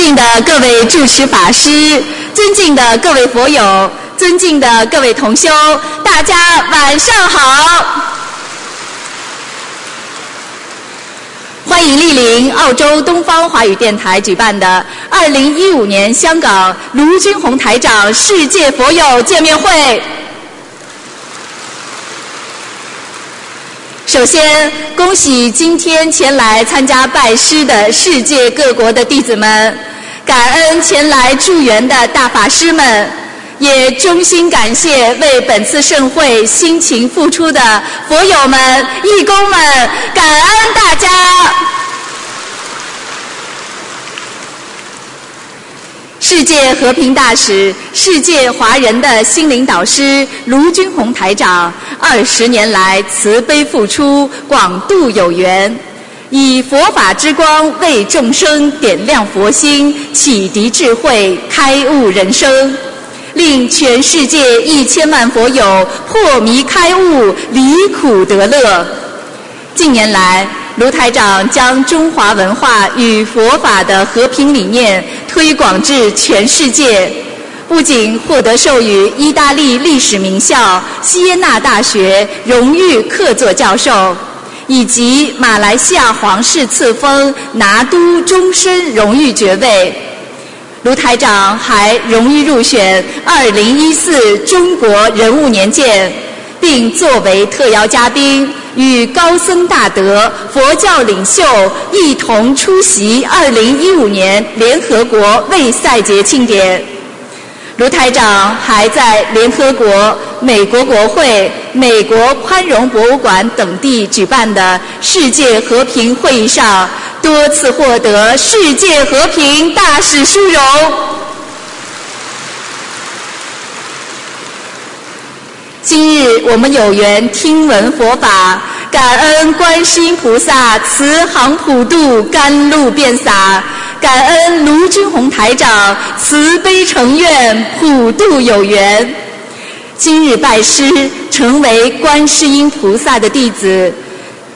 敬的各位主持法师，尊敬的各位佛友，尊敬的各位同修，大家晚上好！欢迎莅临澳洲东方华语电台举办的二零一五年香港卢军宏台长世界佛友见面会。首先，恭喜今天前来参加拜师的世界各国的弟子们，感恩前来助缘的大法师们，也衷心感谢为本次盛会辛勤付出的佛友们、义工们，感恩大家。世界和平大使、世界华人的心灵导师卢军宏台长，二十年来慈悲付出，广度有缘，以佛法之光为众生点亮佛心，启迪智慧，开悟人生，令全世界一千万佛友破迷开悟，离苦得乐。近年来，卢台长将中华文化与佛法的和平理念推广至全世界，不仅获得授予意大利历史名校锡耶纳大学荣誉客座教授，以及马来西亚皇室赐封拿督终身荣誉爵位。卢台长还荣誉入选2014中国人物年鉴，并作为特邀嘉宾。与高僧大德、佛教领袖一同出席2015年联合国卫赛节庆典。卢台长还在联合国、美国国会、美国宽容博物馆等地举办的世界和平会议上，多次获得世界和平大使殊荣。今日我们有缘听闻佛法，感恩观世音菩萨慈航普渡，甘露遍洒；感恩卢军宏台长慈悲成愿，普渡有缘。今日拜师，成为观世音菩萨的弟子。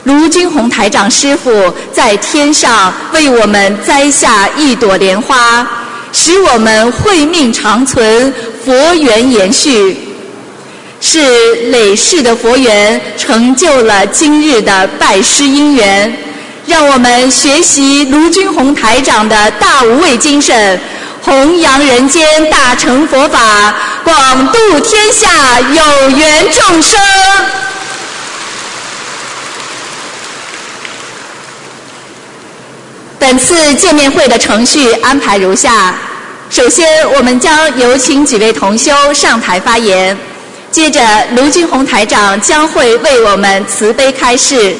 卢军宏台长师傅在天上为我们栽下一朵莲花，使我们慧命长存，佛缘延续。是累世的佛缘，成就了今日的拜师因缘。让我们学习卢军宏台长的大无畏精神，弘扬人间大乘佛法，广度天下有缘众生。本次见面会的程序安排如下：首先，我们将有请几位同修上台发言。接着，卢俊宏台长将会为我们慈悲开示。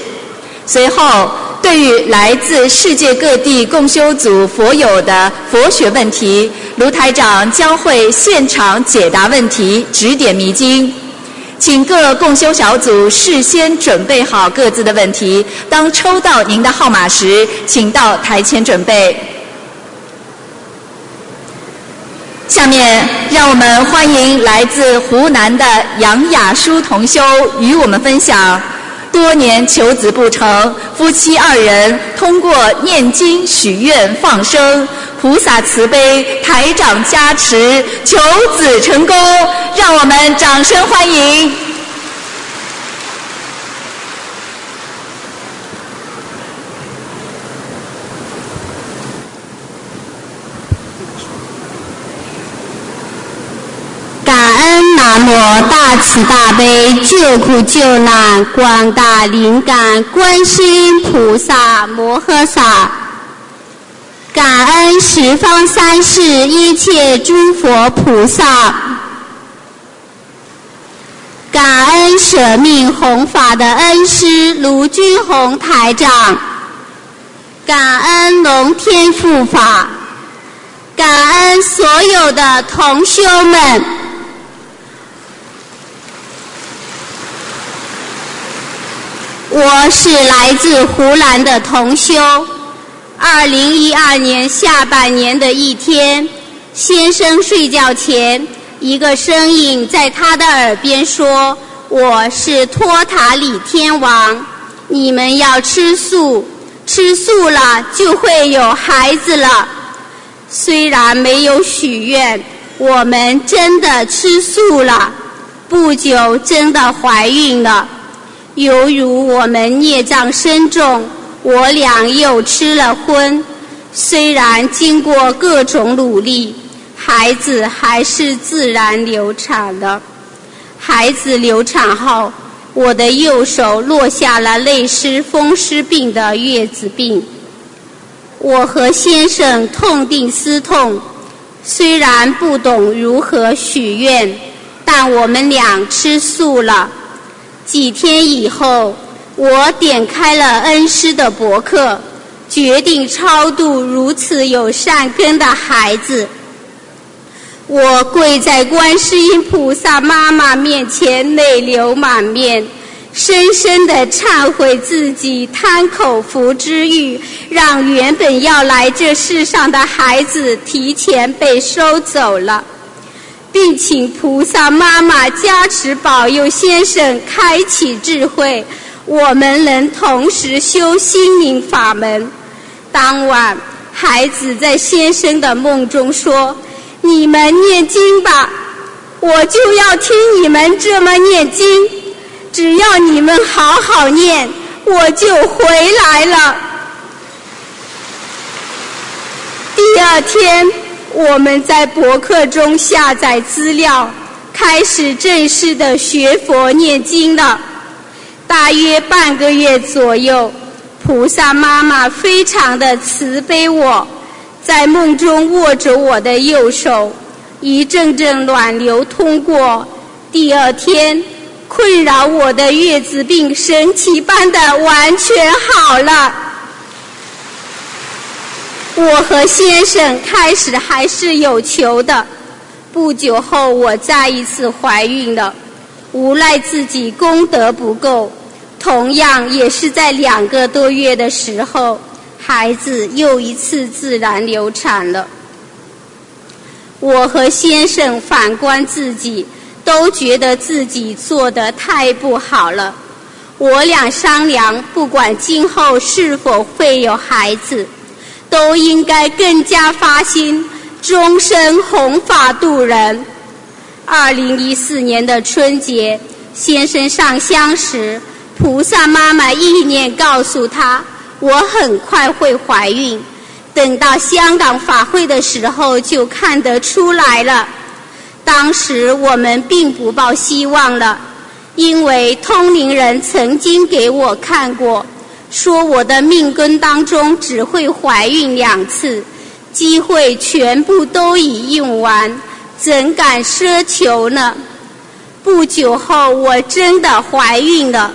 随后，对于来自世界各地共修组佛友的佛学问题，卢台长将会现场解答问题，指点迷津。请各共修小组事先准备好各自的问题，当抽到您的号码时，请到台前准备。下面，让我们欢迎来自湖南的杨雅舒同修与我们分享：多年求子不成，夫妻二人通过念经许愿放生，菩萨慈悲，台长加持，求子成功。让我们掌声欢迎！南无大慈大悲救苦救难广大灵感观世音菩萨摩诃萨，感恩十方三世一切诸佛菩萨，感恩舍命弘法的恩师卢军宏台长，感恩龙天护法，感恩所有的同修们。我是来自湖南的同修。二零一二年下半年的一天，先生睡觉前，一个声音在他的耳边说：“我是托塔李天王，你们要吃素，吃素了就会有孩子了。”虽然没有许愿，我们真的吃素了。不久，真的怀孕了。犹如我们孽障深重，我俩又吃了荤。虽然经过各种努力，孩子还是自然流产了。孩子流产后，我的右手落下了类似风湿病的月子病。我和先生痛定思痛，虽然不懂如何许愿，但我们俩吃素了。几天以后，我点开了恩师的博客，决定超度如此有善根的孩子。我跪在观世音菩萨妈妈面前，泪流满面，深深的忏悔自己贪口福之欲，让原本要来这世上的孩子提前被收走了，并请菩萨妈妈加持保佑先生开启智慧，我们能同时修心灵法门。当晚，孩子在先生的梦中说。你们念经吧，我就要听你们这么念经。只要你们好好念，我就回来了。第二天，我们在博客中下载资料，开始正式的学佛念经了。大约半个月左右，菩萨妈妈非常的慈悲我。在梦中握着我的右手，一阵阵暖流通过。第二天，困扰我的月子病神奇般的完全好了。我和先生开始还是有求的，不久后我再一次怀孕了，无奈自己功德不够，同样也是在两个多月的时候。孩子又一次自然流产了。我和先生反观自己，都觉得自己做的太不好了。我俩商量，不管今后是否会有孩子，都应该更加发心，终身弘法度人。二零一四年的春节，先生上香时，菩萨妈妈意念告诉他。我很快会怀孕，等到香港法会的时候就看得出来了。当时我们并不抱希望了，因为通灵人曾经给我看过，说我的命根当中只会怀孕两次，机会全部都已用完，怎敢奢求呢？不久后，我真的怀孕了。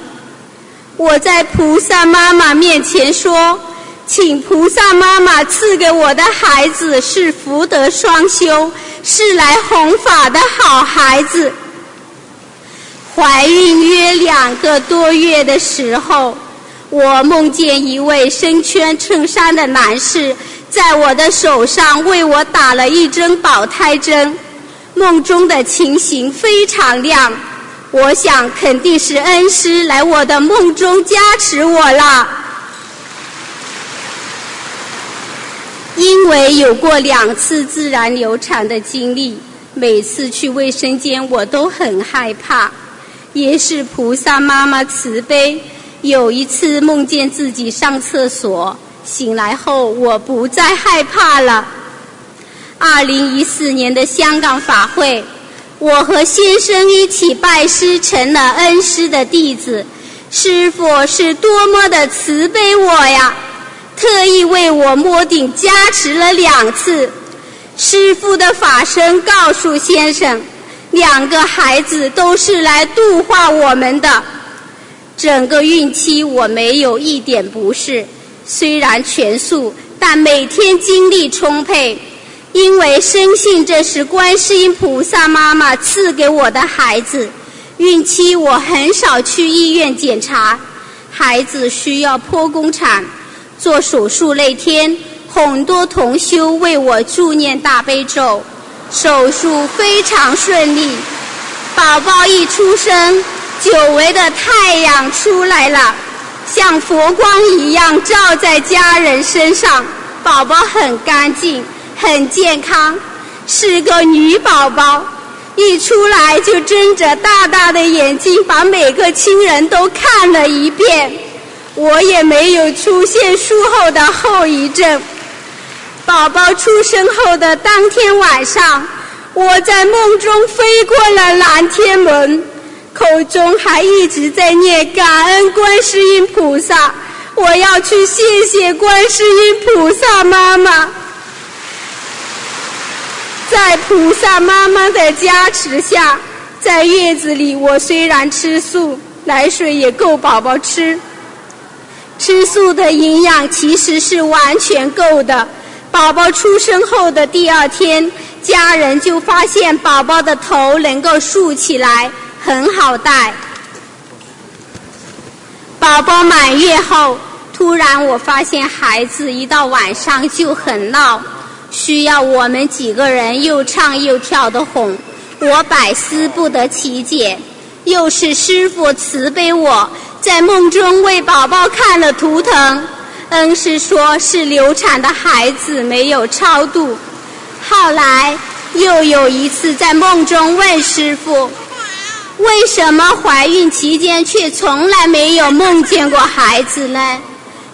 我在菩萨妈妈面前说，请菩萨妈妈赐给我的孩子是福德双修，是来弘法的好孩子。怀孕约两个多月的时候，我梦见一位身穿衬衫的男士在我的手上为我打了一针保胎针，梦中的情形非常亮。我想肯定是恩师来我的梦中加持我了，因为有过两次自然流产的经历，每次去卫生间我都很害怕。也是菩萨妈妈慈悲，有一次梦见自己上厕所，醒来后我不再害怕了。二零一四年的香港法会。我和先生一起拜师，成了恩师的弟子。师傅是多么的慈悲我呀！特意为我摸顶加持了两次。师傅的法身告诉先生，两个孩子都是来度化我们的。整个孕期我没有一点不适，虽然全素，但每天精力充沛。因为深信这是观世音菩萨妈妈赐给我的孩子，孕期我很少去医院检查。孩子需要剖宫产，做手术那天，很多同修为我助念大悲咒，手术非常顺利。宝宝一出生，久违的太阳出来了，像佛光一样照在家人身上，宝宝很干净。很健康，是个女宝宝。一出来就睁着大大的眼睛，把每个亲人都看了一遍。我也没有出现术后的后遗症。宝宝出生后的当天晚上，我在梦中飞过了蓝天门，口中还一直在念感恩观世音菩萨。我要去谢谢观世音菩萨妈妈。在菩萨妈妈的加持下，在月子里，我虽然吃素，奶水也够宝宝吃。吃素的营养其实是完全够的。宝宝出生后的第二天，家人就发现宝宝的头能够竖起来，很好带。宝宝满月后，突然我发现孩子一到晚上就很闹。需要我们几个人又唱又跳的哄，我百思不得其解。又是师傅慈悲我，在梦中为宝宝看了图腾，恩师说是流产的孩子没有超度。后来又有一次在梦中问师傅，为什么怀孕期间却从来没有梦见过孩子呢？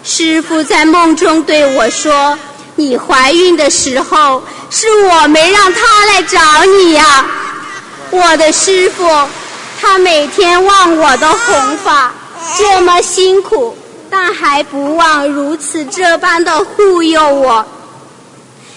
师傅在梦中对我说。你怀孕的时候，是我没让他来找你呀。我的师傅，他每天忘我的弘法，这么辛苦，但还不忘如此这般的护佑我。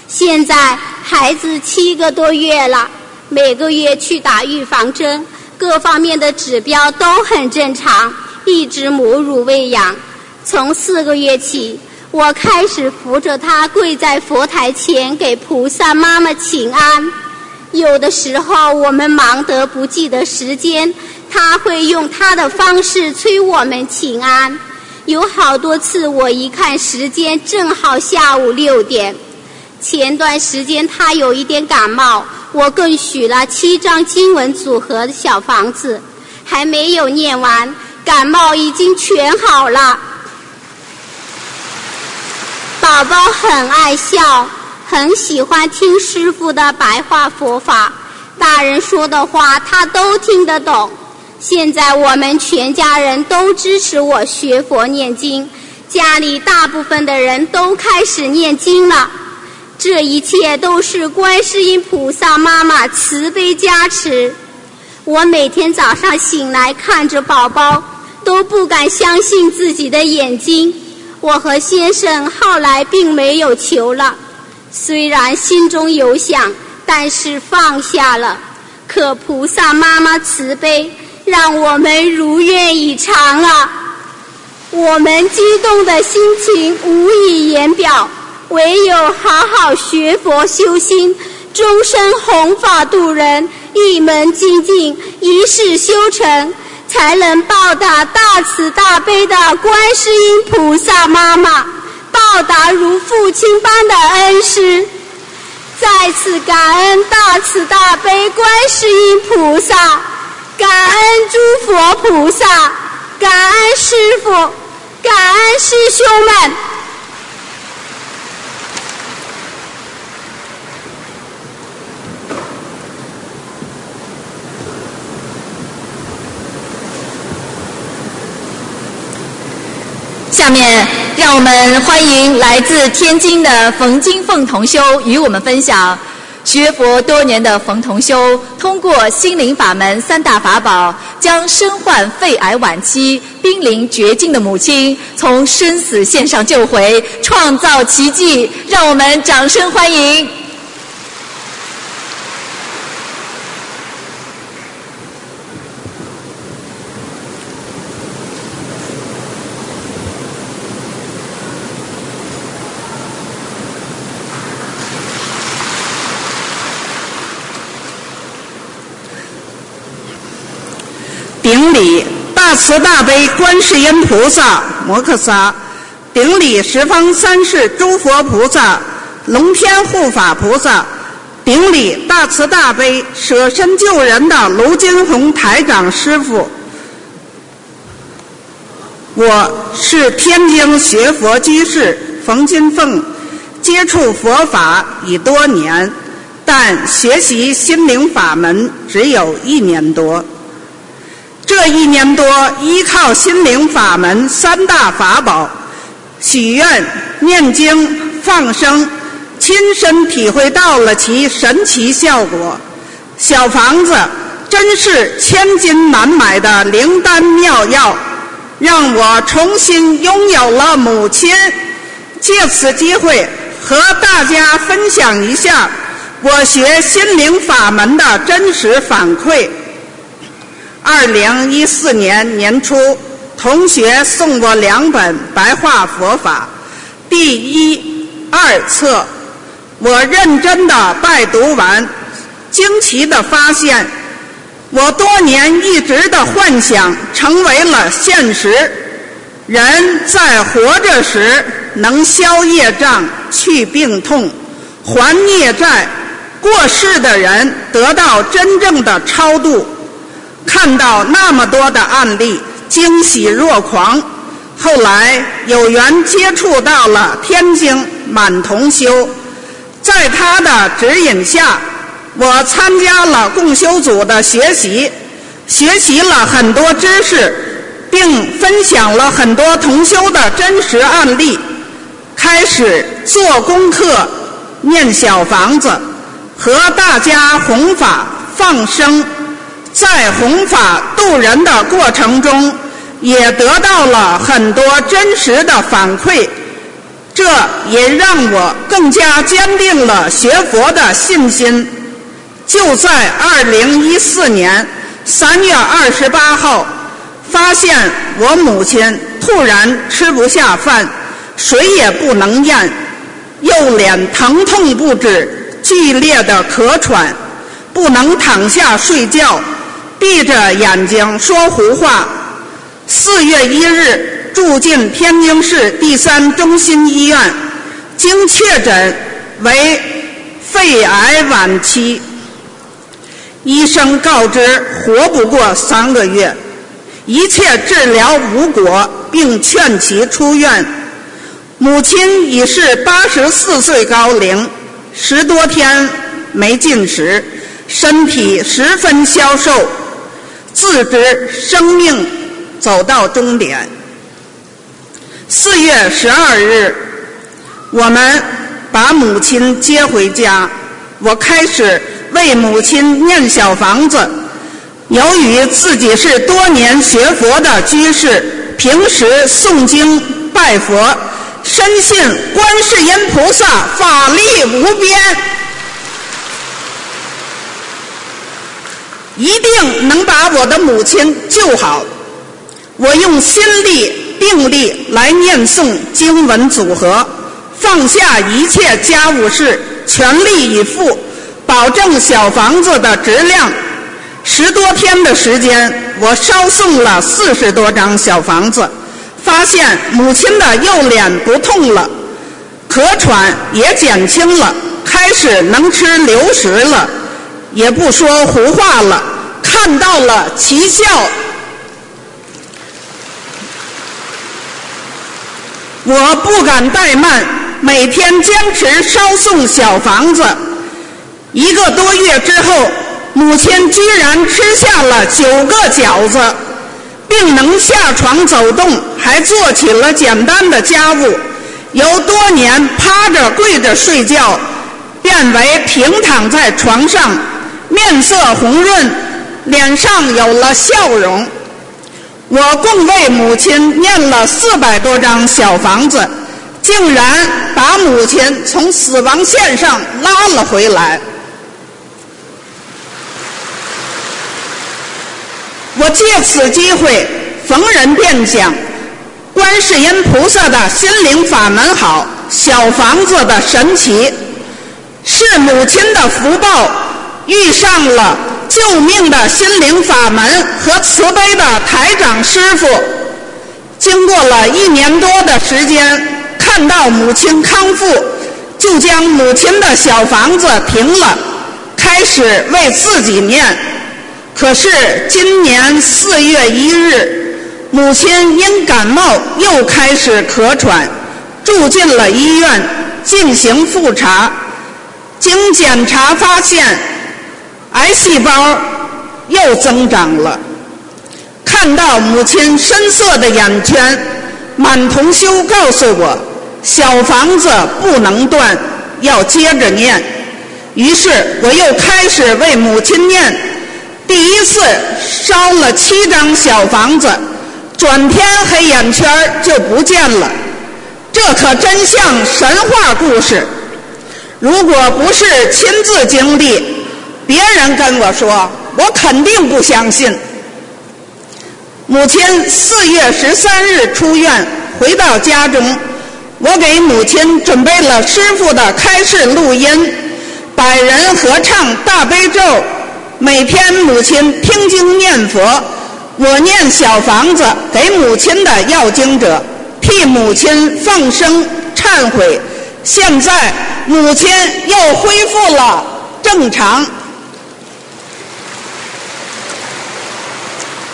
现在孩子七个多月了，每个月去打预防针，各方面的指标都很正常，一直母乳喂养。从四个月起。我开始扶着他跪在佛台前给菩萨妈妈请安。有的时候我们忙得不记得时间，他会用他的方式催我们请安。有好多次我一看时间，正好下午六点。前段时间他有一点感冒，我更许了七张经文组合的小房子，还没有念完，感冒已经全好了。宝宝很爱笑，很喜欢听师傅的白话佛法，大人说的话他都听得懂。现在我们全家人都支持我学佛念经，家里大部分的人都开始念经了。这一切都是观世音菩萨妈妈慈悲加持。我每天早上醒来看着宝宝，都不敢相信自己的眼睛。我和先生后来并没有求了，虽然心中有想，但是放下了。可菩萨妈妈慈悲，让我们如愿以偿了。我们激动的心情无以言表，唯有好好学佛修心，终身弘法度人，一门精进，一世修成。才能报答大慈大悲的观世音菩萨妈妈，报答如父亲般的恩师。再次感恩大慈大悲观世音菩萨，感恩诸佛菩萨，感恩师父，感恩师兄们。下面，让我们欢迎来自天津的冯金凤同修与我们分享学佛多年的冯同修，通过心灵法门三大法宝，将身患肺癌晚期、濒临绝境的母亲从生死线上救回，创造奇迹。让我们掌声欢迎。顶礼大慈大悲观世音菩萨摩诃萨，顶礼十方三世诸佛菩萨、龙天护法菩萨，顶礼大慈大悲舍身救人的卢金红台长师傅。我是天津学佛居士冯金凤，接触佛法已多年，但学习心灵法门只有一年多。这一年多，依靠心灵法门三大法宝——许愿、念经、放生，亲身体会到了其神奇效果。小房子真是千金难买的灵丹妙药，让我重新拥有了母亲。借此机会和大家分享一下我学心灵法门的真实反馈。二零一四年年初，同学送我两本白话佛法第一、二册，我认真的拜读完，惊奇的发现，我多年一直的幻想成为了现实。人在活着时能消业障、去病痛、还孽债；过世的人得到真正的超度。看到那么多的案例，惊喜若狂。后来有缘接触到了天津满同修，在他的指引下，我参加了共修组的学习，学习了很多知识，并分享了很多同修的真实案例，开始做功课、念小房子，和大家弘法放生。在弘法度人的过程中，也得到了很多真实的反馈，这也让我更加坚定了学佛的信心。就在二零一四年三月二十八号，发现我母亲突然吃不下饭，水也不能咽，右脸疼痛不止，剧烈的咳喘，不能躺下睡觉。闭着眼睛说胡话。四月一日住进天津市第三中心医院，经确诊为肺癌晚期。医生告知活不过三个月，一切治疗无果，并劝其出院。母亲已是八十四岁高龄，十多天没进食，身体十分消瘦。自知生命走到终点。四月十二日，我们把母亲接回家，我开始为母亲念小房子。由于自己是多年学佛的居士，平时诵经拜佛，深信观世音菩萨法力无边。一定能把我的母亲救好。我用心力、定力来念诵经文组合，放下一切家务事，全力以赴，保证小房子的质量。十多天的时间，我烧送了四十多张小房子，发现母亲的右脸不痛了，咳喘也减轻了，开始能吃流食了。也不说胡话了，看到了奇效。我不敢怠慢，每天坚持烧送小房子。一个多月之后，母亲居然吃下了九个饺子，并能下床走动，还做起了简单的家务。由多年趴着跪着睡觉，变为平躺在床上。面色红润，脸上有了笑容。我共为母亲念了四百多张小房子，竟然把母亲从死亡线上拉了回来。我借此机会逢人便讲，观世音菩萨的心灵法门好，小房子的神奇，是母亲的福报。遇上了救命的心灵法门和慈悲的台长师傅，经过了一年多的时间，看到母亲康复，就将母亲的小房子停了，开始为自己念。可是今年四月一日，母亲因感冒又开始咳喘，住进了医院。进行复查，经检查发现，癌细胞又增长了。看到母亲深色的眼圈，满同修告诉我：小房子不能断，要接着念。于是我又开始为母亲念，第一次烧了七张小房子，转天黑眼圈就不见了。这可真像神话故事。如果不是亲自经历，别人跟我说，我肯定不相信。母亲四月十三日出院，回到家中，我给母亲准备了师傅的开示录音，百人合唱大悲咒，每天母亲听经念佛，我念小房子给母亲的要经者。替母亲放生忏悔，现在母亲又恢复了正常。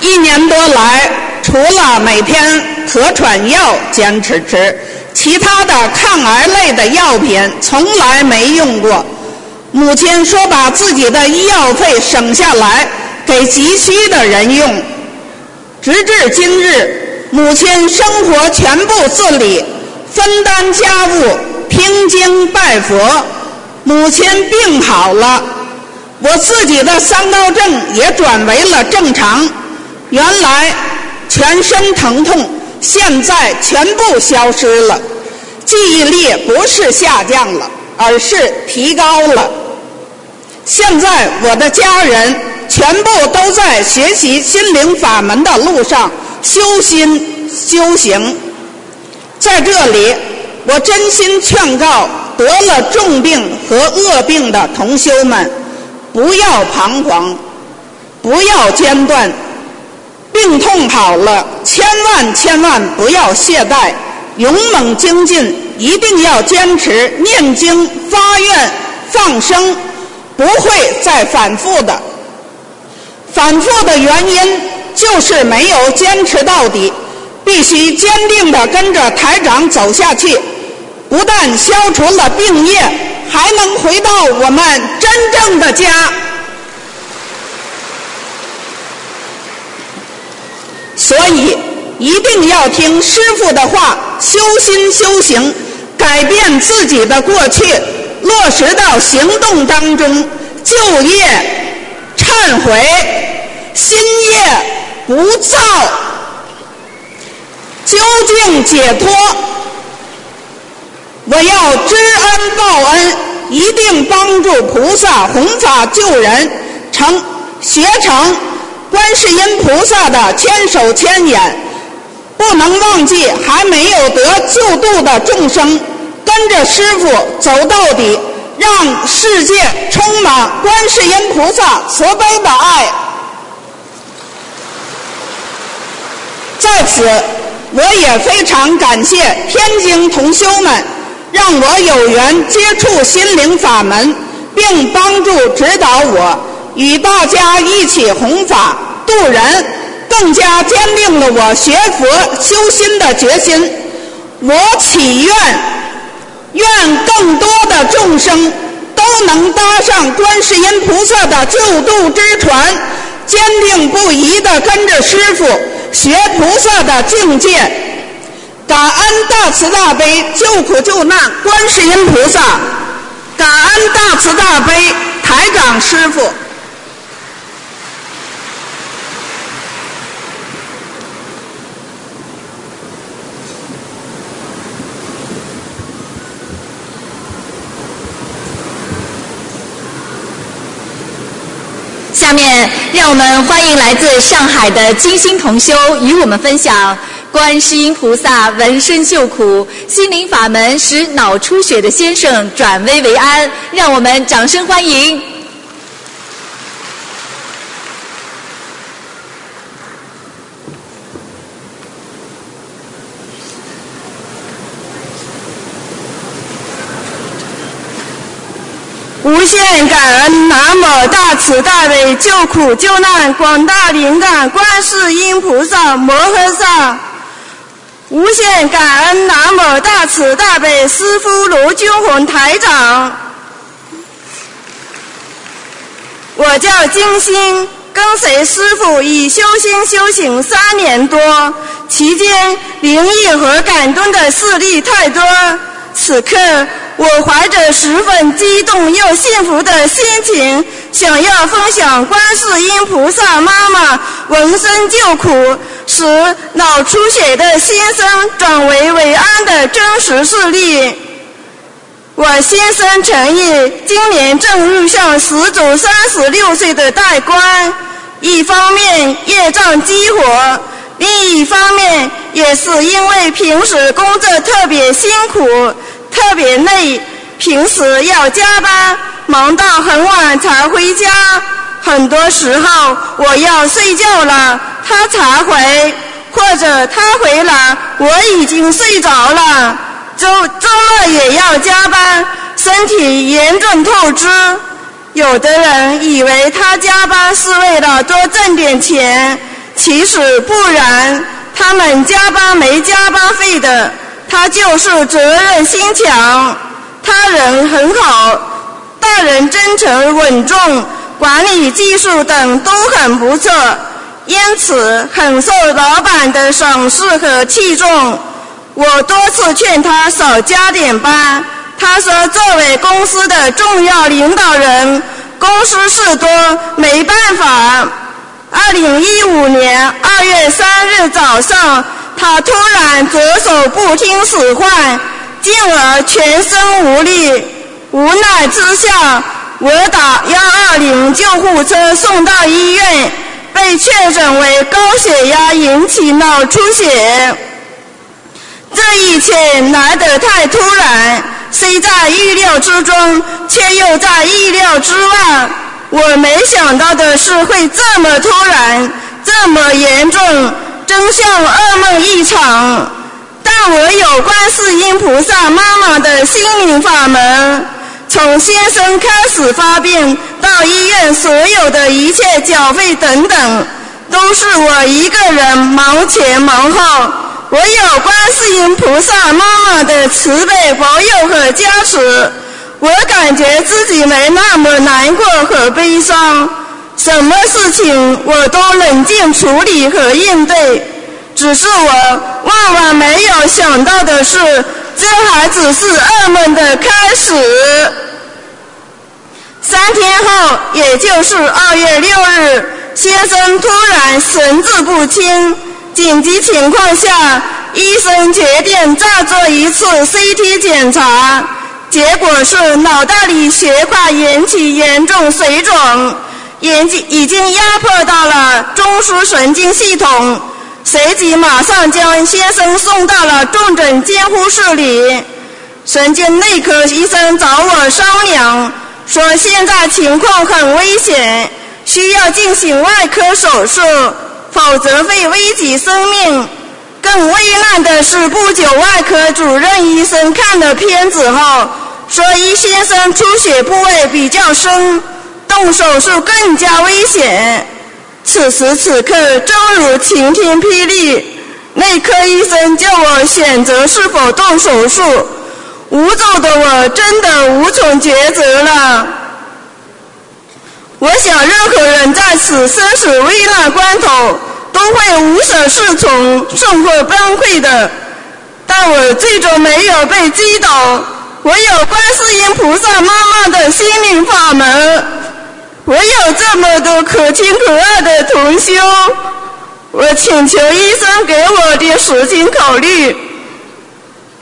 一年多来，除了每天咳喘药坚持吃，其他的抗癌类的药品从来没用过。母亲说把自己的医药费省下来给急需的人用，直至今日。母亲生活全部自理，分担家务，听经拜佛。母亲病好了，我自己的三高症也转为了正常。原来全身疼痛，现在全部消失了。记忆力不是下降了，而是提高了。现在我的家人全部都在学习心灵法门的路上。修心修行，在这里，我真心劝告得了重病和恶病的同修们，不要彷徨，不要间断。病痛好了，千万千万不要懈怠，勇猛精进，一定要坚持念经、发愿、放生，不会再反复的。反复的原因。就是没有坚持到底，必须坚定的跟着台长走下去，不但消除了病业，还能回到我们真正的家。所以一定要听师傅的话，修心修行，改变自己的过去，落实到行动当中，就业、忏悔、新业。不造，究竟解脱。我要知恩报恩，一定帮助菩萨弘法救人，成学成观世音菩萨的千手千眼。不能忘记还没有得救度的众生，跟着师傅走到底，让世界充满观世音菩萨慈悲的爱。在此，我也非常感谢天津同修们，让我有缘接触心灵法门，并帮助指导我，与大家一起弘法度人，更加坚定了我学佛修心的决心。我祈愿，愿更多的众生都能搭上观世音菩萨的救度之船，坚定不移地跟着师傅。学菩萨的境界，感恩大慈大悲救苦救难观世音菩萨，感恩大慈大悲台长师傅。下面，让我们欢迎来自上海的金星同修与我们分享：观世音菩萨闻声救苦，心灵法门使脑出血的先生转危为安。让我们掌声欢迎。无限感恩南无大慈大悲救苦救难广大灵感观世音菩萨摩诃萨，无限感恩南无大慈大悲师父卢军宏台长。我叫金星，跟随师傅已修心修行三年多，期间灵异和感动的事例太多。此刻，我怀着十分激动又幸福的心情，想要分享观世音菩萨妈妈闻声救苦，使脑出血的先生转为为安的真实事例。我先生陈毅今年正遇上十祖三十六岁的大关，一方面业障激活，另一方面也是因为平时工作特别辛苦、特别累，平时要加班，忙到很晚才回家。很多时候我要睡觉了，他才回，或者他回来我已经睡着了。周周末也要加班，身体严重透支。有的人以为他加班是为了多挣点钱，其实不然。他们加班没加班费的，他就是责任心强。他人很好，待人真诚稳重，管理技术等都很不错，因此很受老板的赏识和器重。我多次劝他少加点班，他说作为公司的重要领导人，公司事多没办法。二零一五年二月三日早上，他突然左手不听使唤，进而全身无力。无奈之下，我打幺二零救护车送到医院，被确诊为高血压引起脑出血。这一切来得太突然，虽在意料之中，却又在意料之外。我没想到的是会这么突然，这么严重，真像噩梦一场。但我有观世音菩萨妈妈的心灵法门，从先生开始发病到医院所有的一切缴费等等，都是我一个人忙前忙后。我有观世音菩萨妈妈的慈悲保佑和加持，我感觉自己没那么难过和悲伤，什么事情我都冷静处理和应对。只是我万万没有想到的是，这还只是噩梦的开始。三天后，也就是二月六日，先生突然神志不清。紧急情况下，医生决定再做一次 CT 检查，结果是脑袋里血块引起严重水肿，眼睛已经压迫到了中枢神经系统。随即马上将先生送到了重症监护室里。神经内科医生找我商量，说现在情况很危险，需要进行外科手术。否则会危及生命。更危难的是，不久外科主任医生看了片子后，说一先生出血部位比较深，动手术更加危险。此时此刻，正如晴天霹雳，内科医生叫我选择是否动手术，无助的我真的无从抉择了。我想，任何人在此生死危难关头都会无所适从、甚或崩溃的。但我最终没有被击倒，我有观世音菩萨妈妈的心灵法门，我有这么多可亲可爱的同修，我请求医生给我点时间考虑。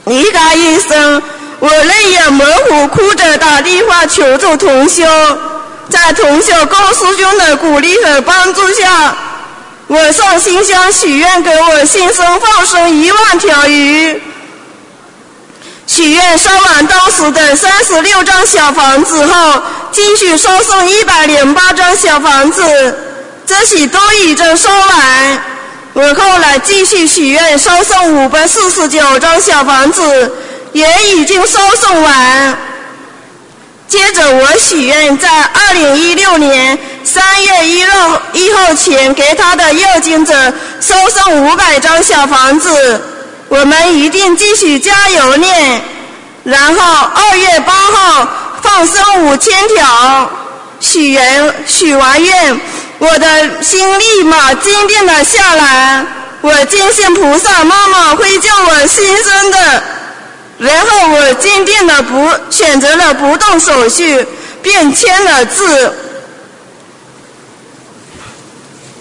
离开医生，我泪眼模糊，哭着打电话求助同修。在同修高师兄的鼓励和帮助下，我上新香许愿给我新生放生一万条鱼。许愿烧完当时的三十六张小房子后，继续烧送一百零八张小房子，这些都已经烧完。我后来继续许愿烧送五百四十九张小房子，也已经烧送完。接着，我许愿在二零一六年三月一号一号前给他的要经者收送五百张小房子。我们一定继续加油念。然后二月八号放生五千条，许愿许完愿，我的心立马坚定了下来。我坚信菩萨妈妈会救我新生的。然后我坚定的不选择了不动手续，便签了字。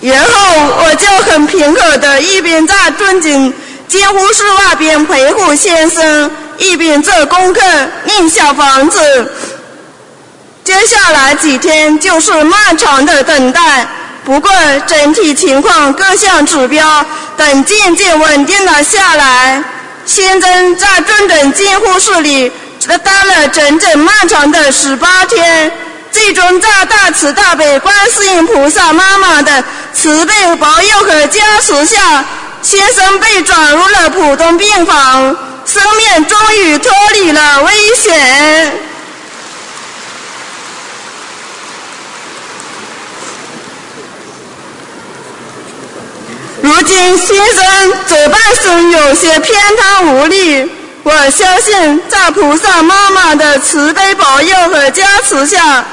然后我就很平和的一边在尊敬监护室外边陪护先生，一边做功课念小房子。接下来几天就是漫长的等待，不过整体情况各项指标等渐渐稳定了下来。先生在重症监护室里待了整整漫长的十八天。最终在大慈大悲观世音菩萨妈妈的慈悲保佑和加持下，先生被转入了普通病房，生命终于脱离了危险。如今先生左半身有些偏瘫无力，我相信在菩萨妈妈的慈悲保佑和加持下。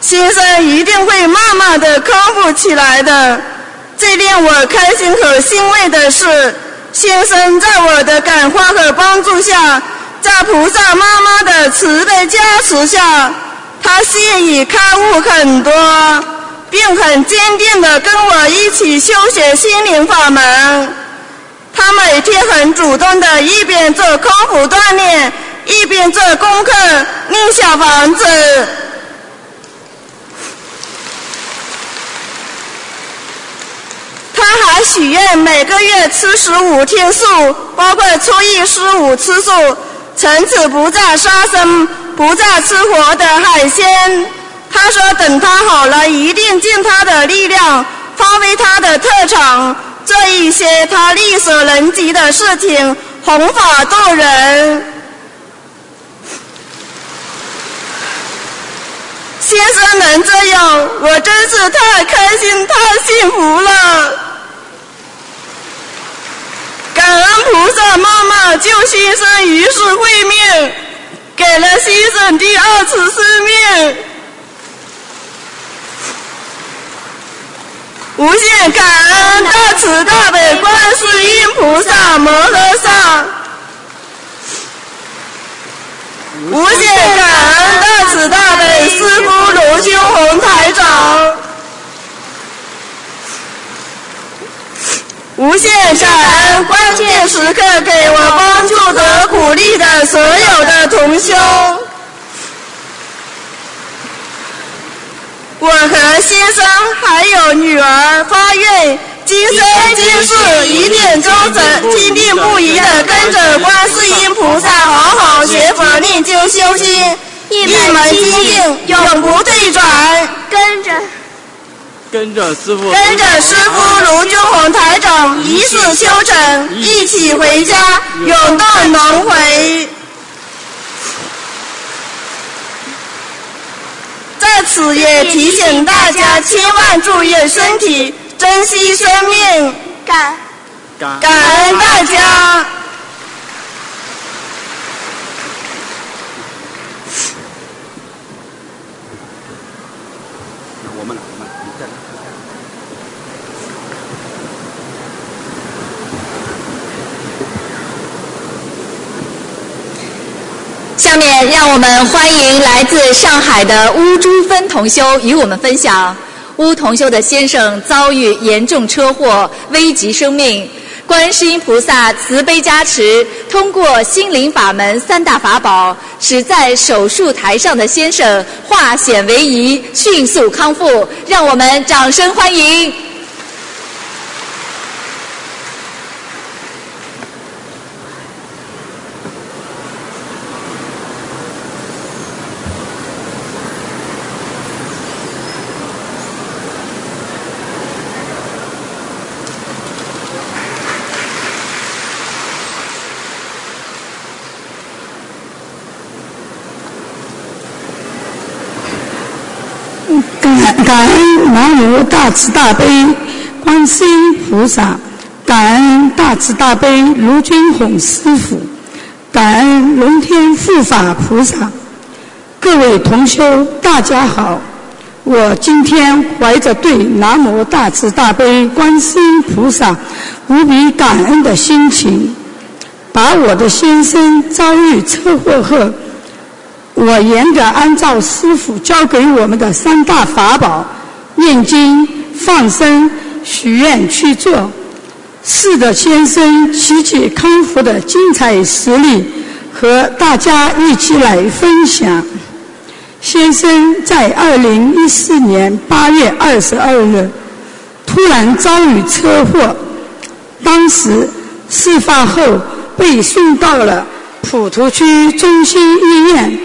先生一定会慢慢的康复起来的。最令我开心和欣慰的是，先生在我的感化和帮助下，在菩萨妈妈的慈悲加持下，他现已开悟很多，并很坚定的跟我一起修学心灵法门。他每天很主动的，一边做康复锻炼，一边做功课念小房子。他还许愿每个月吃十五天素，包括初一十五吃素，从此不再杀生，不再吃活的海鲜。他说等他好了，一定尽他的力量，发挥他的特长，做一些他力所能及的事情，弘法度人。先生能这样，我真是太开心、太幸福了。感恩菩萨妈妈救先生一世慧命，给了先生第二次生命。无限感恩大慈大悲观世音菩萨摩诃萨。无限感恩大慈大悲师父卢修红台长，无限感恩关键时刻给我帮助和鼓励的所有的同修。我先生还有女儿发愿。今生今世一定忠诚，坚定不移的跟着观世音菩萨好好学佛念经修心，一门精进，永不退转。跟着，跟着师傅，跟着师傅卢俊宏台长一世修成，一起回家，永断轮回。在此也提醒大家，千万注意身体。珍惜生命，感感感恩大家。我们来，我们来，你再来。下面让我们欢迎来自上海的乌珠芬同修与我们分享。乌同修的先生遭遇严重车祸，危及生命。观世音菩萨慈悲加持，通过心灵法门三大法宝，使在手术台上的先生化险为夷，迅速康复。让我们掌声欢迎！感恩南无大慈大悲观世音菩萨，感恩大慈大悲卢军宏师傅，感恩龙天护法菩萨。各位同修，大家好！我今天怀着对南无大慈大悲观世音菩萨无比感恩的心情，把我的先生遭遇车祸后，我严格按照师傅教给我们的三大法宝——念经、放生、许愿去做，是的先生奇迹康复的精彩实例，和大家一起来分享。先生在二零一四年八月二十二日突然遭遇车祸，当时事发后被送到了普陀区中心医院，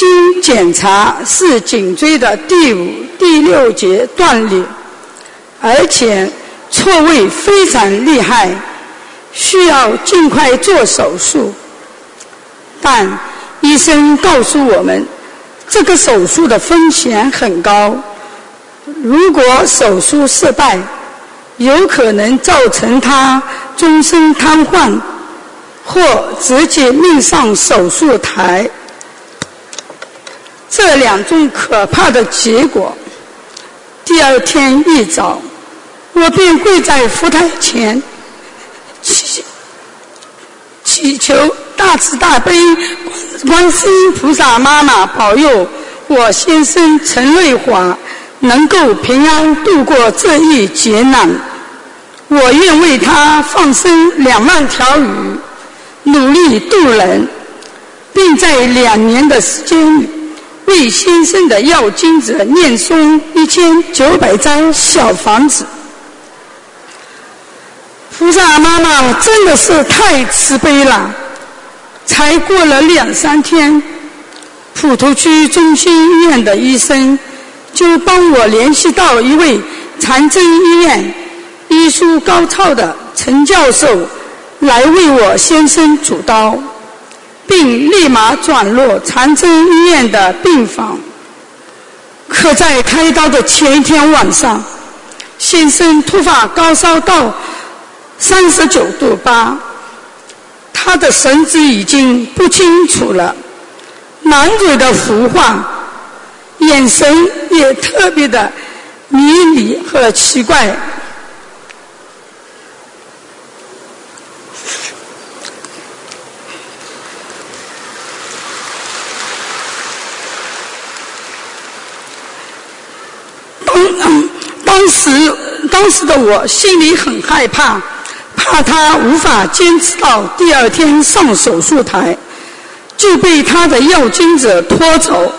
经检查是颈椎的第五、第六节断裂，而且错位非常厉害，需要尽快做手术。但医生告诉我们。这个手术的风险很高，如果手术失败，有可能造成他终身瘫痪，或直接命丧手术台。这两种可怕的结果，第二天一早，我便跪在佛台前，祈祈求。大慈大悲观世音菩萨妈妈保佑我先生陈瑞华能够平安度过这一劫难。我愿为他放生两万条鱼，努力渡人，并在两年的时间里为先生的要经者念诵一千九百张小房子。菩萨妈妈真的是太慈悲了。才过了两三天，普陀区中心医院的医生就帮我联系到一位长征医院医术高超的陈教授，来为我先生主刀，并立马转入长征医院的病房。可在开刀的前一天晚上，先生突发高烧到三十九度八。他的神志已经不清楚了，满嘴的胡话，眼神也特别的迷离和奇怪。当 当时当时的我心里很害怕。怕他无法坚持到第二天上手术台，就被他的要经者拖走。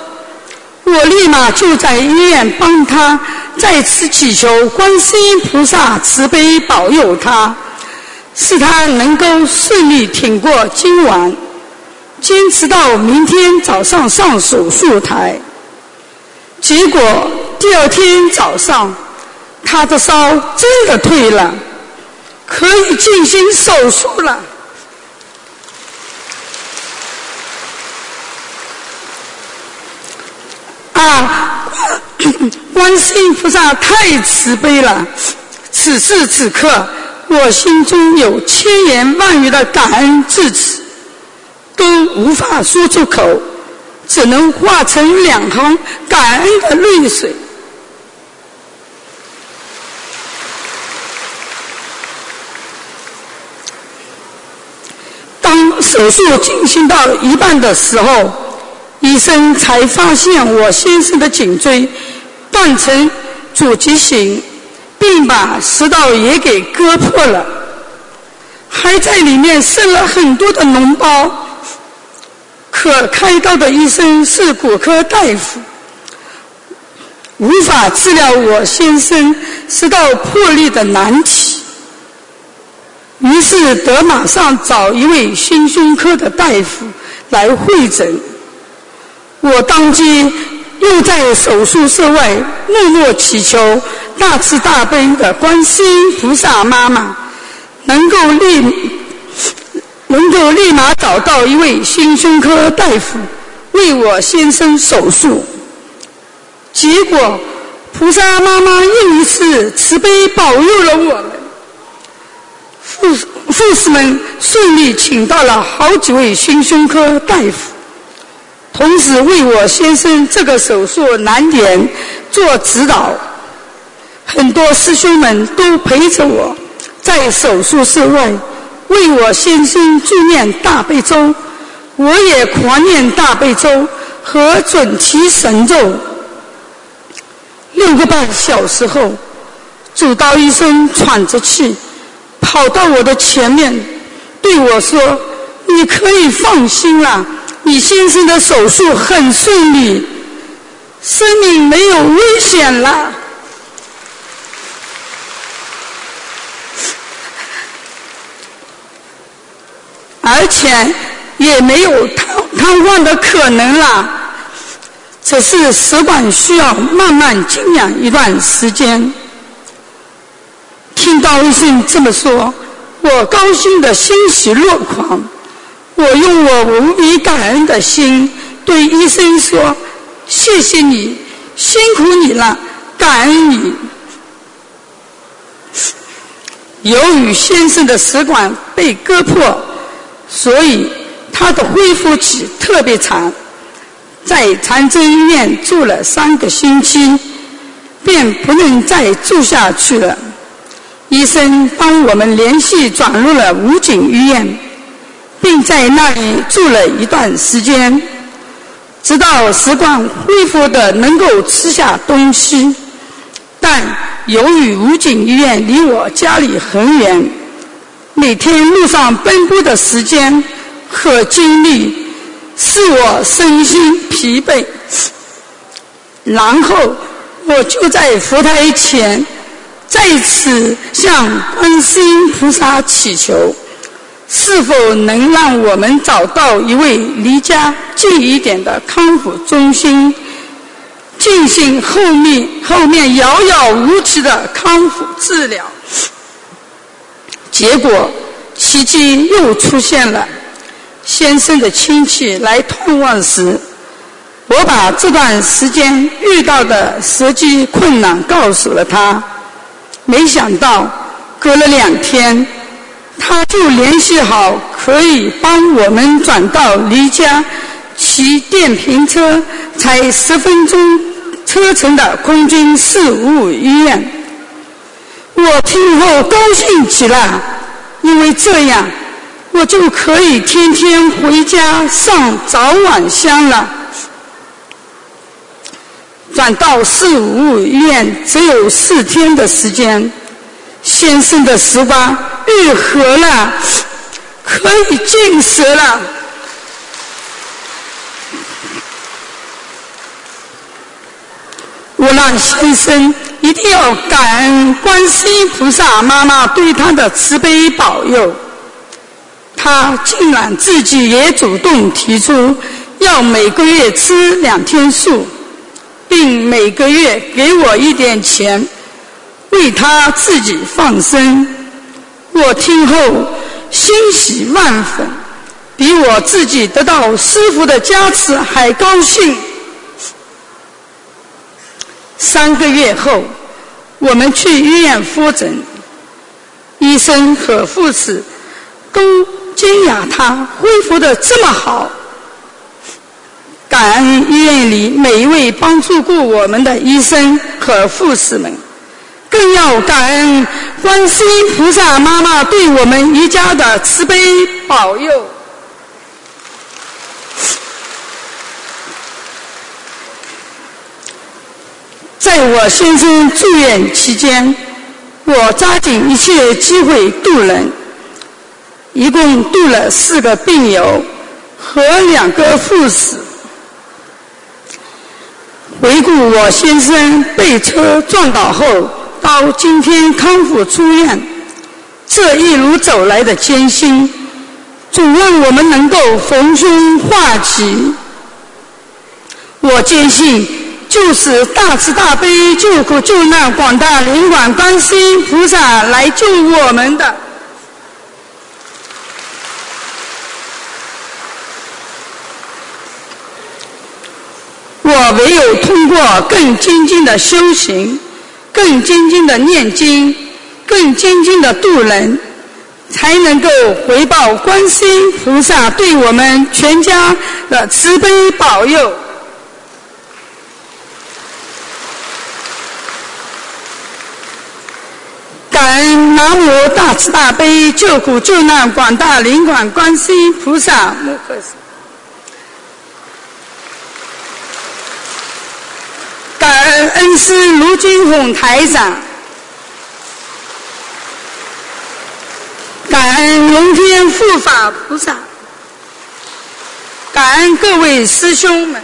我立马就在医院帮他再次祈求观世音菩萨慈悲保佑他，使他能够顺利挺过今晚，坚持到明天早上上手术台。结果第二天早上，他的烧真的退了。可以进行手术了。啊，观世音菩萨太慈悲了！此时此刻，我心中有千言万语的感恩至此，都无法说出口，只能化成两行感恩的泪水。手术进行到一半的时候，医生才发现我先生的颈椎断成阻击型，并把食道也给割破了，还在里面生了很多的脓包。可开刀的医生是骨科大夫，无法治疗我先生食道破裂的难题。于是得马上找一位心胸科的大夫来会诊。我当即又在手术室外默默祈求大慈大悲的观世音菩萨妈妈，能够立能够立马找到一位心胸科大夫为我先生手术。结果菩萨妈妈又一次慈悲保佑了我们。护护士们顺利请到了好几位心胸科大夫，同时为我先生这个手术难点做指导。很多师兄们都陪着我，在手术室外为我先生助念大悲咒，我也狂念大悲咒和准提神咒。六个半小时后，主刀医生喘着气。跑到我的前面，对我说：“你可以放心了，你先生的手术很顺利，生命没有危险了，而且也没有瘫瘫痪的可能了。只是食管需要慢慢静养一段时间。”听到医生这么说，我高兴的欣喜若狂。我用我无比感恩的心对医生说：“谢谢你，辛苦你了，感恩你。”由于先生的食管被割破，所以他的恢复期特别长，在长征医院住了三个星期，便不能再住下去了。医生帮我们联系转入了武警医院，并在那里住了一段时间，直到食管恢复的能够吃下东西。但由于武警医院离我家里很远，每天路上奔波的时间和精力使我身心疲惫。然后我就在佛台前。在此向观世音菩萨祈求，是否能让我们找到一位离家近一点的康复中心，进行后面后面遥遥无期的康复治疗？结果奇迹又出现了。先生的亲戚来探望时，我把这段时间遇到的实际困难告诉了他。没想到，隔了两天，他就联系好可以帮我们转到离家骑电瓶车才十分钟车程的空军四五五医院。我听后高兴极了，因为这样我就可以天天回家上早晚香了。转到四五院只有四天的时间，先生的食管愈合了，可以进食了。我让先生一定要感恩观世音菩萨妈妈对他的慈悲保佑，他竟然自己也主动提出要每个月吃两天素。并每个月给我一点钱，为他自己放生。我听后欣喜万分，比我自己得到师傅的加持还高兴。三个月后，我们去医院复诊，医生和护士都惊讶他恢复的这么好。感恩医院里每一位帮助过我们的医生和护士们，更要感恩观世音菩萨妈妈对我们一家的慈悲保佑。在我先生住院期间，我抓紧一切机会渡人，一共渡了四个病友和两个护士。祝我先生被车撞倒后到今天康复出院，这一路走来的艰辛，主愿我们能够逢凶化吉。我坚信，就是大慈大悲救苦救难广大灵感观世音菩萨来救我们的。我唯有通过更精进的修行，更精进的念经，更精进的度人，才能够回报观世音菩萨对我们全家的慈悲保佑。感恩南无大慈大悲救苦救难广大灵感观世音菩萨摩诃萨。感恩师卢军宏台长，感恩龙天护法菩萨，感恩各位师兄们，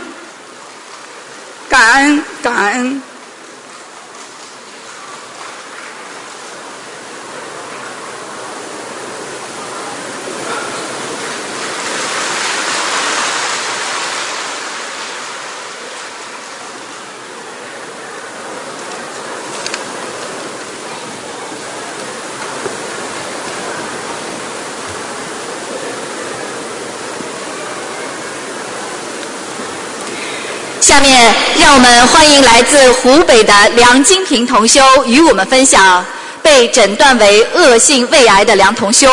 感恩感恩。下面让我们欢迎来自湖北的梁金平同修与我们分享被诊断为恶性胃癌的梁同修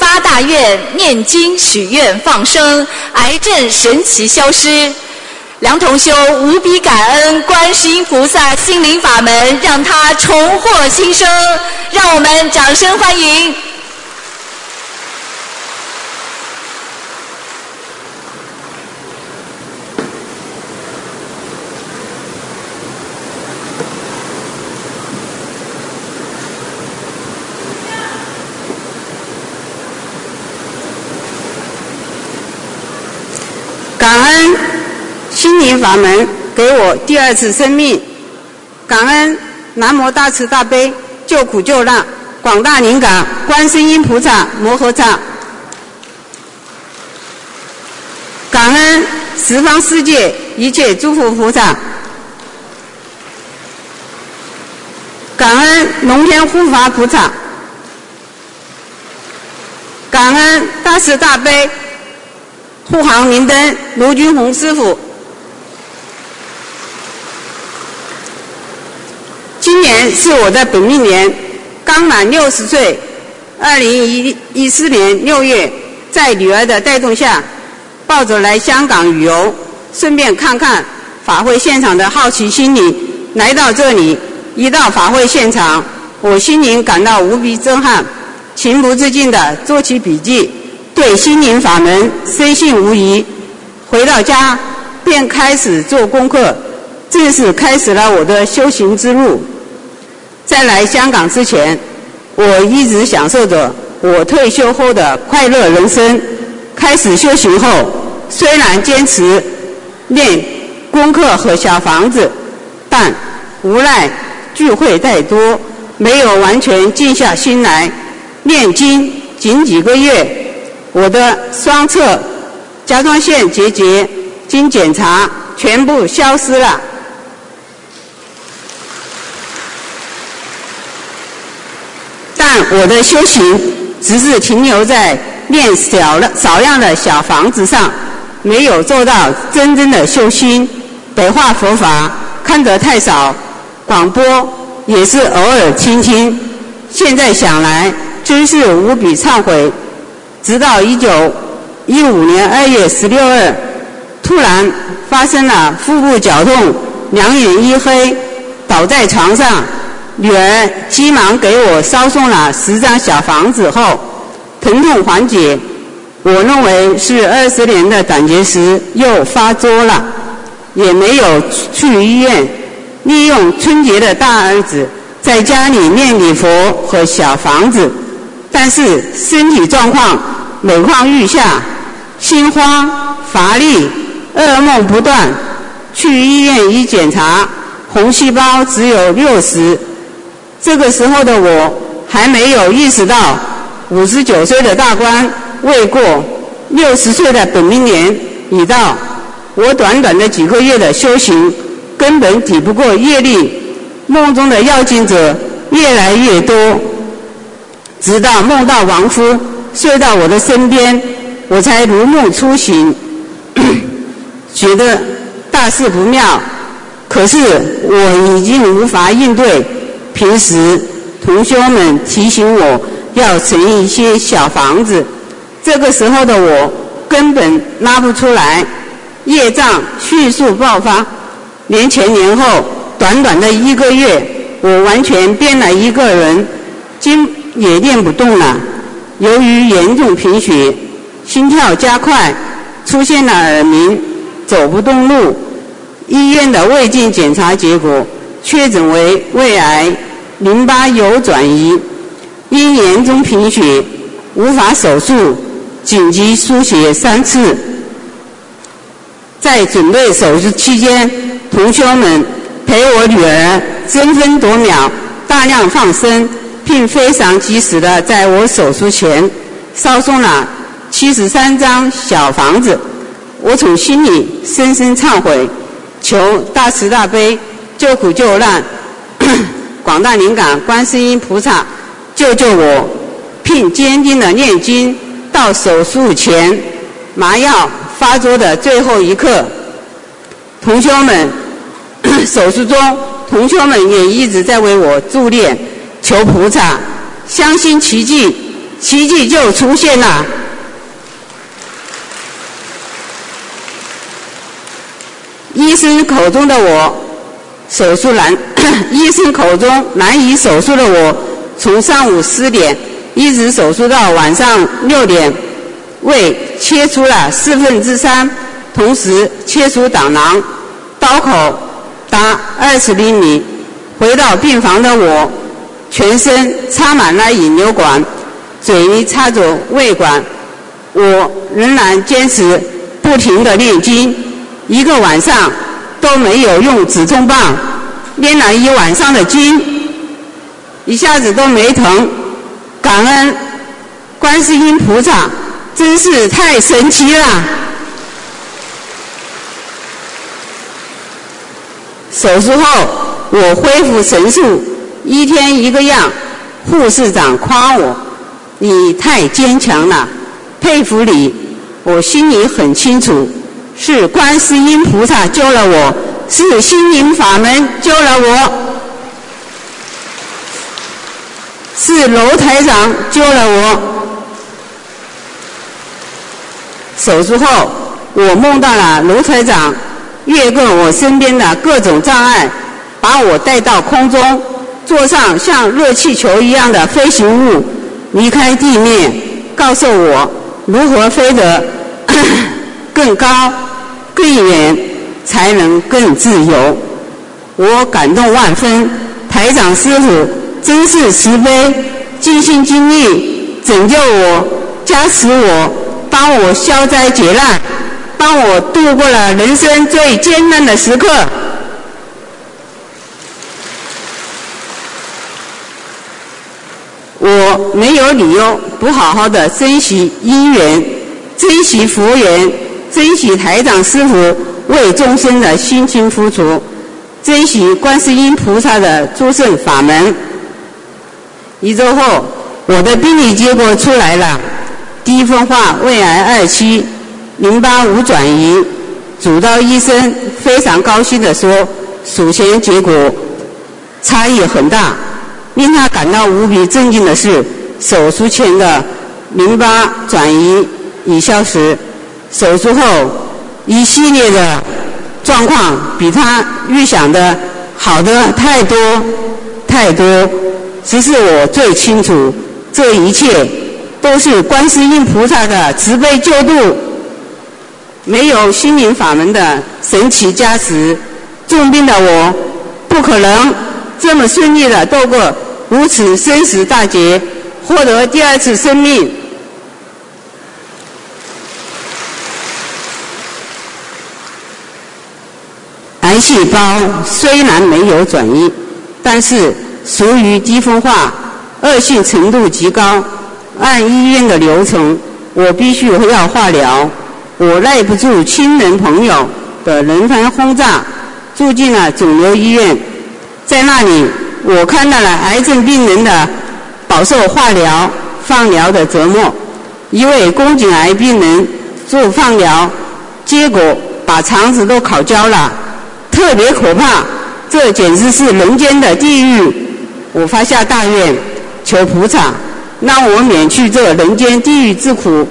发大愿念经许愿放生，癌症神奇消失。梁同修无比感恩观世音菩萨心灵法门，让他重获新生。让我们掌声欢迎。感恩心灵法门给我第二次生命，感恩南无大慈大悲救苦救难广大灵感观世音菩萨摩诃萨，感恩十方世界一切诸佛菩萨，感恩龙天护法菩萨，感恩大慈大悲。护航明灯卢军红师傅，年是我的本命年，刚满六十岁。二零一一四年六月，在女儿的带动下，抱着来香港旅游，顺便看看法会现场的好奇心理，来到这里。一到法会现场，我心灵感到无比震撼，情不自禁地做起笔记。对心灵法门深信无疑，回到家便开始做功课，正式开始了我的修行之路。在来香港之前，我一直享受着我退休后的快乐人生。开始修行后，虽然坚持练功课和小房子，但无奈聚会太多，没有完全静下心来念经。仅几个月。我的双侧甲状腺结节经检查全部消失了，但我的修行只是停留在练小了少量的小房子上，没有做到真正的修心。白话佛法看得太少，广播也是偶尔听听。现在想来，真是无比忏悔。直到一九一五年二月十六日，突然发生了腹部绞痛，两眼一黑，倒在床上。女儿急忙给我捎送了十张小房子后，疼痛缓解。我认为是二十年的胆结石又发作了，也没有去医院。利用春节的大儿子在家里念礼佛和小房子。但是身体状况每况愈下，心慌乏力，噩梦不断。去医院一检查，红细胞只有六十。这个时候的我还没有意识到，五十九岁的大关未过，六十岁的本命年已到。我短短的几个月的修行，根本抵不过业力。梦中的要经者越来越多。直到梦到亡夫睡到我的身边，我才如梦初醒，觉得大事不妙。可是我已经无法应对。平时同学们提醒我要存一些小房子。这个时候的我根本拉不出来，业障迅速爆发。年前年后，短短的一个月，我完全变了一个人，筋也练不动了。由于严重贫血，心跳加快，出现了耳鸣，走不动路。医院的胃镜检查结果确诊为胃癌，淋巴有转移，因严重贫血无法手术，紧急输血三次。在准备手术期间，同学们陪我女儿争分夺秒，大量放生，并非常及时的在我手术前烧送了七十三张小房子。我从心里深深忏悔。求大慈大悲救苦救难，广大灵感观世音菩萨救救我，并坚定的念经到手术前麻药发作的最后一刻。同学们，手术中同学们也一直在为我助念，求菩萨，相信奇迹，奇迹就出现了。医生口中的我，手术难；医生口中难以手术的我，从上午十点一直手术到晚上六点，胃切除了四分之三，同时切除胆囊，刀口达二十厘米。回到病房的我，全身插满了引流管，嘴里插着胃管，我仍然坚持不停的念经。一个晚上都没有用止痛棒，练了一晚上的经，一下子都没疼。感恩观世音菩萨，真是太神奇了。手术后我恢复神速，一天一个样。护士长夸我：“你太坚强了，佩服你。”我心里很清楚。是观世音菩萨救了我，是心灵法门救了我，是楼台长救了我。手术后，我梦到了楼台长越过我身边的各种障碍，把我带到空中，坐上像热气球一样的飞行物，离开地面，告诉我如何飞得。更高、更远，才能更自由。我感动万分，台长师傅真是慈悲，尽心尽力拯救我、加持我、帮我消灾解难，帮我度过了人生最艰难的时刻。我没有理由不好好的珍惜姻缘，珍惜福缘。珍惜台长师傅为众生的辛勤付出，珍惜观世音菩萨的诸圣法门。一周后，我的病理结果出来了，低分化胃癌二期，淋巴无转移。主刀医生非常高兴地说：“术前结果差异很大。”令他感到无比震惊的是，手术前的淋巴转移已消失。手术后，一系列的状况比他预想的好的太多太多。只是我最清楚，这一切都是观世音菩萨的慈悲救度。没有心灵法门的神奇加持，重病的我不可能这么顺利的度过如此生死大劫，获得第二次生命。癌细胞虽然没有转移，但是属于低分化，恶性程度极高。按医院的流程，我必须要化疗。我耐不住亲人朋友的轮番轰炸，住进了肿瘤医院。在那里，我看到了癌症病人的饱受化疗、放疗的折磨。一位宫颈癌病人做放疗，结果把肠子都烤焦了。特别可怕，这简直是人间的地狱！我发下大愿，求菩萨让我免去这人间地狱之苦。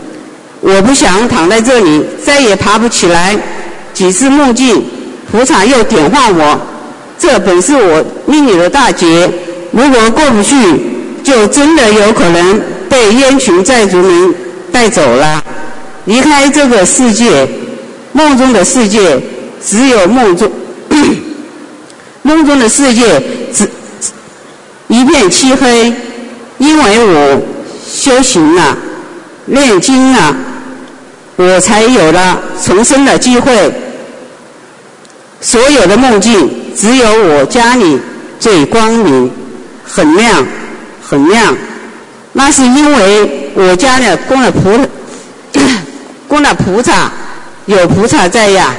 我不想躺在这里，再也爬不起来。几次梦境，菩萨又点化我，这本是我命里的大劫，如果过不去，就真的有可能被冤群债主们带走了，离开这个世界。梦中的世界只有梦中，梦中的世界只一片漆黑，因为我修行了，念经了。我才有了重生的机会。所有的梦境，只有我家里最光明，很亮，很亮。那是因为我家里供了菩，供了菩萨，有菩萨在呀。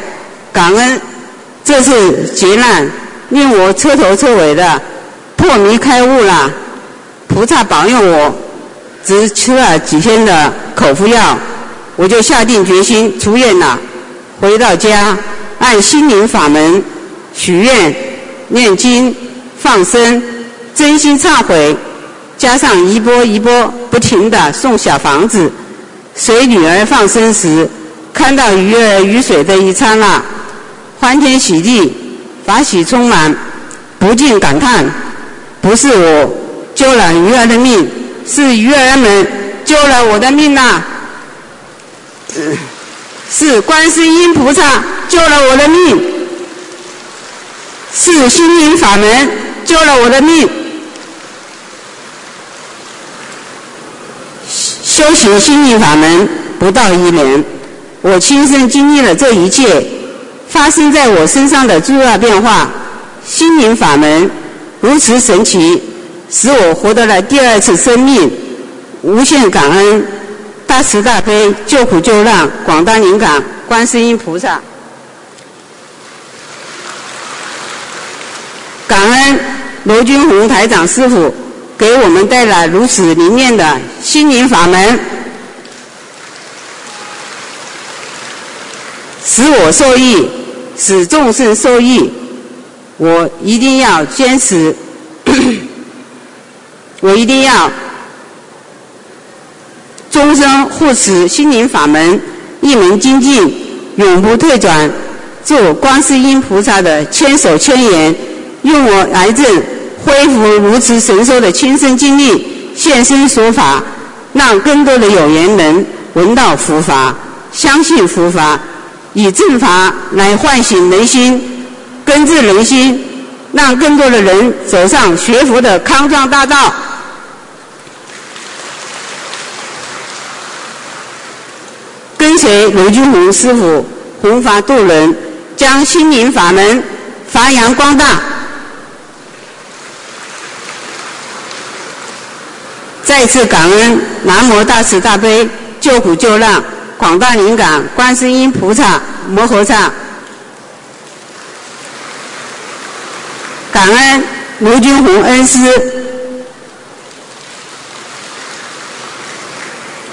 感恩这次劫难，令我彻头彻尾的破迷开悟了。菩萨保佑我，只吃了几天的口服药。我就下定决心出院了，回到家按心灵法门许愿、念经、放生、真心忏悔，加上一波一波不停的送小房子。随女儿放生时，看到鱼儿鱼水的一刹那，欢天喜地，法喜充满，不禁感叹：不是我救了鱼儿的命，是鱼儿们救了我的命呐！是观世音菩萨救了我的命，是心灵法门救了我的命。修行心灵法门不到一年，我亲身经历了这一切发生在我身上的巨大变化。心灵法门如此神奇，使我获得了第二次生命，无限感恩。大慈大悲救苦救难广大灵感观世音菩萨，感恩罗军红台长师傅给我们带来如此灵验的心灵法门，使我受益，使众生受益。我一定要坚持，我一定要。终生护持心灵法门，一门精进，永不退转。祝观世音菩萨的千手千眼，用我癌症恢复如此神兽的亲身经历现身说法，让更多的有缘人闻到佛法，相信佛法，以正法来唤醒人心，根治人心，让更多的人走上学佛的康庄大道。跟随卢军宏师傅弘法度人，将心灵法门发扬光大。再次感恩南无大慈大悲救苦救难广大灵感观世音菩萨摩诃萨，感恩卢军宏恩师。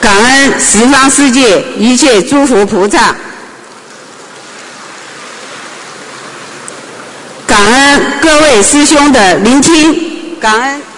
感恩十方世界一切诸佛菩萨，感恩各位师兄的聆听，感恩。